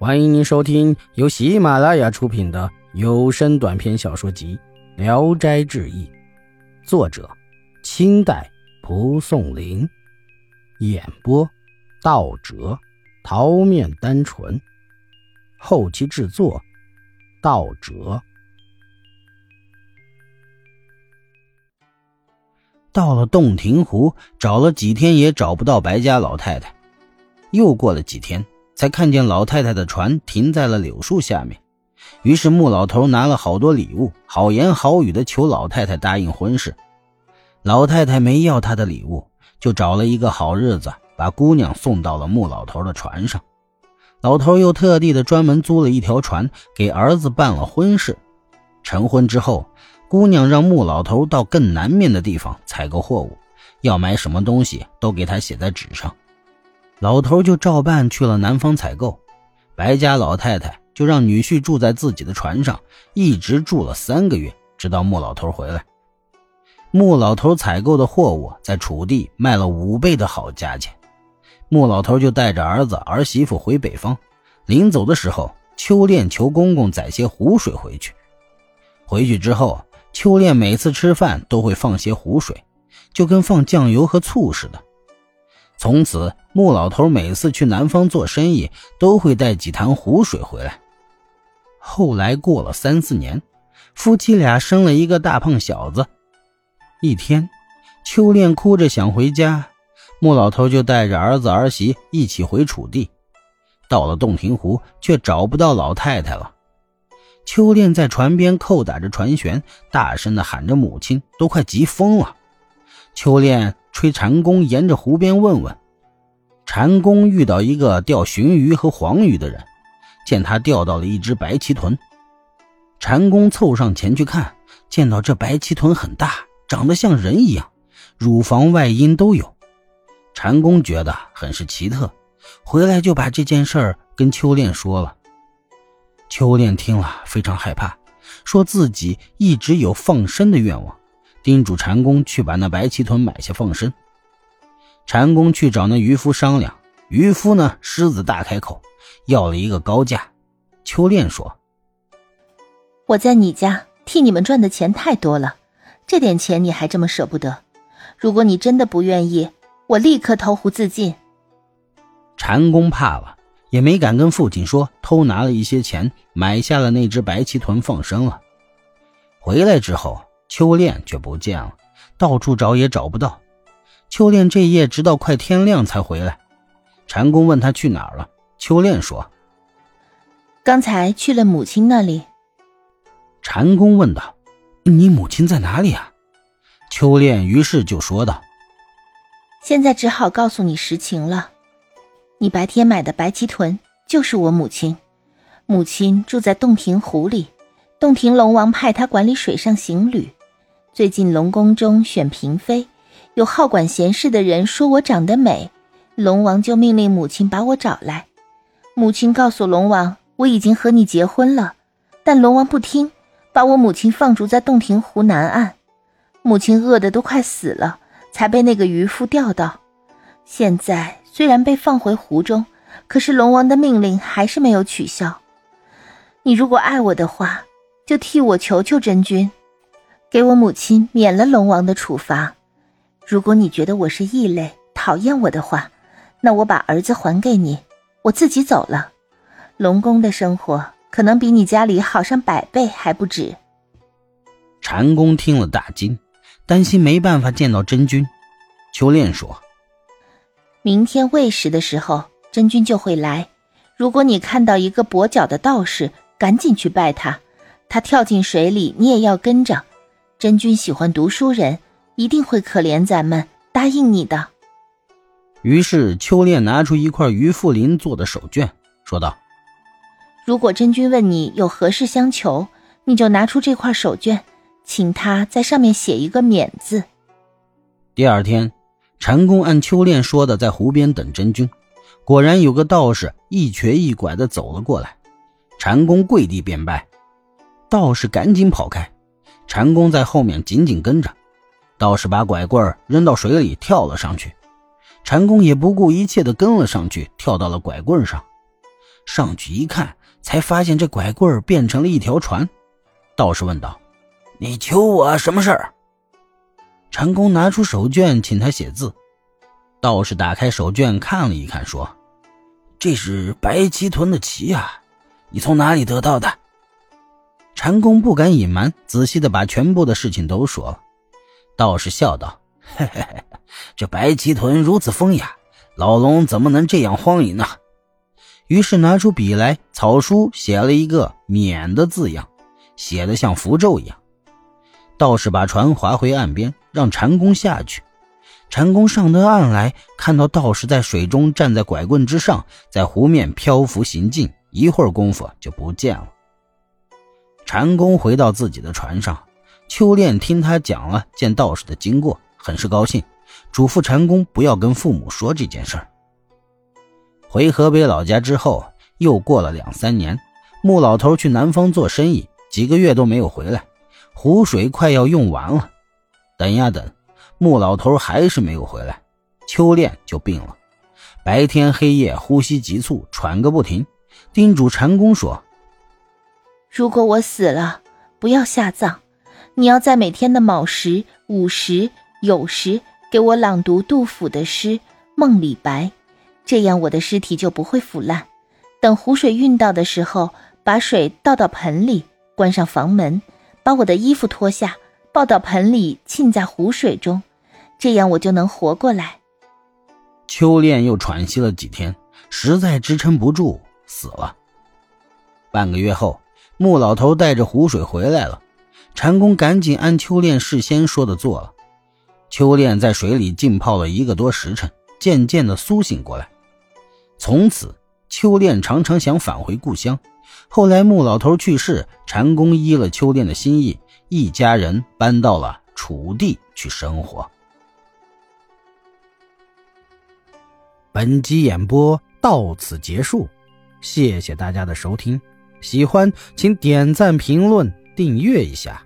欢迎您收听由喜马拉雅出品的有声短篇小说集《聊斋志异》，作者：清代蒲松龄，演播：道哲、桃面单纯，后期制作：道哲。到了洞庭湖，找了几天也找不到白家老太太。又过了几天。才看见老太太的船停在了柳树下面，于是穆老头拿了好多礼物，好言好语的求老太太答应婚事。老太太没要他的礼物，就找了一个好日子，把姑娘送到了穆老头的船上。老头又特地的专门租了一条船，给儿子办了婚事。成婚之后，姑娘让穆老头到更南面的地方采购货物，要买什么东西都给他写在纸上。老头就照办去了南方采购，白家老太太就让女婿住在自己的船上，一直住了三个月，直到穆老头回来。穆老头采购的货物在楚地卖了五倍的好价钱，穆老头就带着儿子儿媳妇回北方。临走的时候，秋恋求公公载些湖水回去。回去之后，秋恋每次吃饭都会放些湖水，就跟放酱油和醋似的。从此，穆老头每次去南方做生意，都会带几坛湖水回来。后来过了三四年，夫妻俩生了一个大胖小子。一天，秋恋哭着想回家，穆老头就带着儿子儿媳一起回楚地。到了洞庭湖，却找不到老太太了。秋恋在船边叩打着船舷，大声的喊着母亲，都快急疯了。秋恋。吹禅公沿着湖边问问，禅公遇到一个钓鲟鱼和黄鱼的人，见他钓到了一只白鳍豚。禅公凑上前去看，见到这白鳍豚很大，长得像人一样，乳房外阴都有。禅公觉得很是奇特，回来就把这件事儿跟秋恋说了。秋恋听了非常害怕，说自己一直有放生的愿望。叮嘱禅公去把那白鳍豚买下放生。禅公去找那渔夫商量，渔夫呢狮子大开口，要了一个高价。秋恋说：“我在你家替你们赚的钱太多了，这点钱你还这么舍不得？如果你真的不愿意，我立刻投湖自尽。”禅公怕了，也没敢跟父亲说偷拿了一些钱买下了那只白鳍豚放生了。回来之后。秋恋却不见了，到处找也找不到。秋恋这夜直到快天亮才回来。禅公问他去哪儿了，秋恋说：“刚才去了母亲那里。”禅公问道：“你母亲在哪里啊？”秋恋于是就说道：“现在只好告诉你实情了。你白天买的白鳍豚就是我母亲，母亲住在洞庭湖里，洞庭龙王派她管理水上行旅。”最近龙宫中选嫔妃，有好管闲事的人说我长得美，龙王就命令母亲把我找来。母亲告诉龙王，我已经和你结婚了，但龙王不听，把我母亲放逐在洞庭湖南岸。母亲饿得都快死了，才被那个渔夫钓到。现在虽然被放回湖中，可是龙王的命令还是没有取消。你如果爱我的话，就替我求求真君。给我母亲免了龙王的处罚。如果你觉得我是异类，讨厌我的话，那我把儿子还给你，我自己走了。龙宫的生活可能比你家里好上百倍还不止。禅公听了大惊，担心没办法见到真君。秋恋说：“明天未时的时候，真君就会来。如果你看到一个跛脚的道士，赶紧去拜他。他跳进水里，你也要跟着。”真君喜欢读书人，一定会可怜咱们，答应你的。于是秋恋拿出一块于富林做的手绢，说道：“如果真君问你有何事相求，你就拿出这块手绢，请他在上面写一个免字。”第二天，禅公按秋恋说的，在湖边等真君。果然有个道士一瘸一拐的走了过来，禅公跪地便拜，道士赶紧跑开。禅公在后面紧紧跟着，道士把拐棍扔到水里，跳了上去。禅公也不顾一切地跟了上去，跳到了拐棍上。上去一看，才发现这拐棍变成了一条船。道士问道：“你求我什么事儿？”禅公拿出手绢，请他写字。道士打开手绢看了一看，说：“这是白鳍豚的鳍啊，你从哪里得到的？”禅公不敢隐瞒，仔细的把全部的事情都说了。道士笑道：“嘿嘿嘿，这白鳍豚如此风雅，老龙怎么能这样荒淫呢？”于是拿出笔来，草书写了一个“免”的字样，写的像符咒一样。道士把船划回岸边，让禅公下去。禅公上得岸来，看到道士在水中站在拐棍之上，在湖面漂浮行进，一会儿功夫就不见了。禅公回到自己的船上，秋练听他讲了见道士的经过，很是高兴，嘱咐禅公不要跟父母说这件事儿。回河北老家之后，又过了两三年，穆老头去南方做生意，几个月都没有回来，湖水快要用完了，等呀等。穆老头还是没有回来，秋练就病了，白天黑夜呼吸急促，喘个不停，叮嘱禅公说：“如果我死了，不要下葬，你要在每天的卯时、午时、酉时给我朗读杜甫的诗《梦李白》，这样我的尸体就不会腐烂。等湖水运到的时候，把水倒到盆里，关上房门，把我的衣服脱下，抱到盆里浸在湖水中。”这样我就能活过来。秋恋又喘息了几天，实在支撑不住，死了。半个月后，穆老头带着湖水回来了，禅公赶紧按秋练事先说的做了。秋练在水里浸泡了一个多时辰，渐渐的苏醒过来。从此，秋练常常想返回故乡。后来穆老头去世，禅公依了秋练的心意，一家人搬到了楚地去生活。本集演播到此结束，谢谢大家的收听。喜欢请点赞、评论、订阅一下。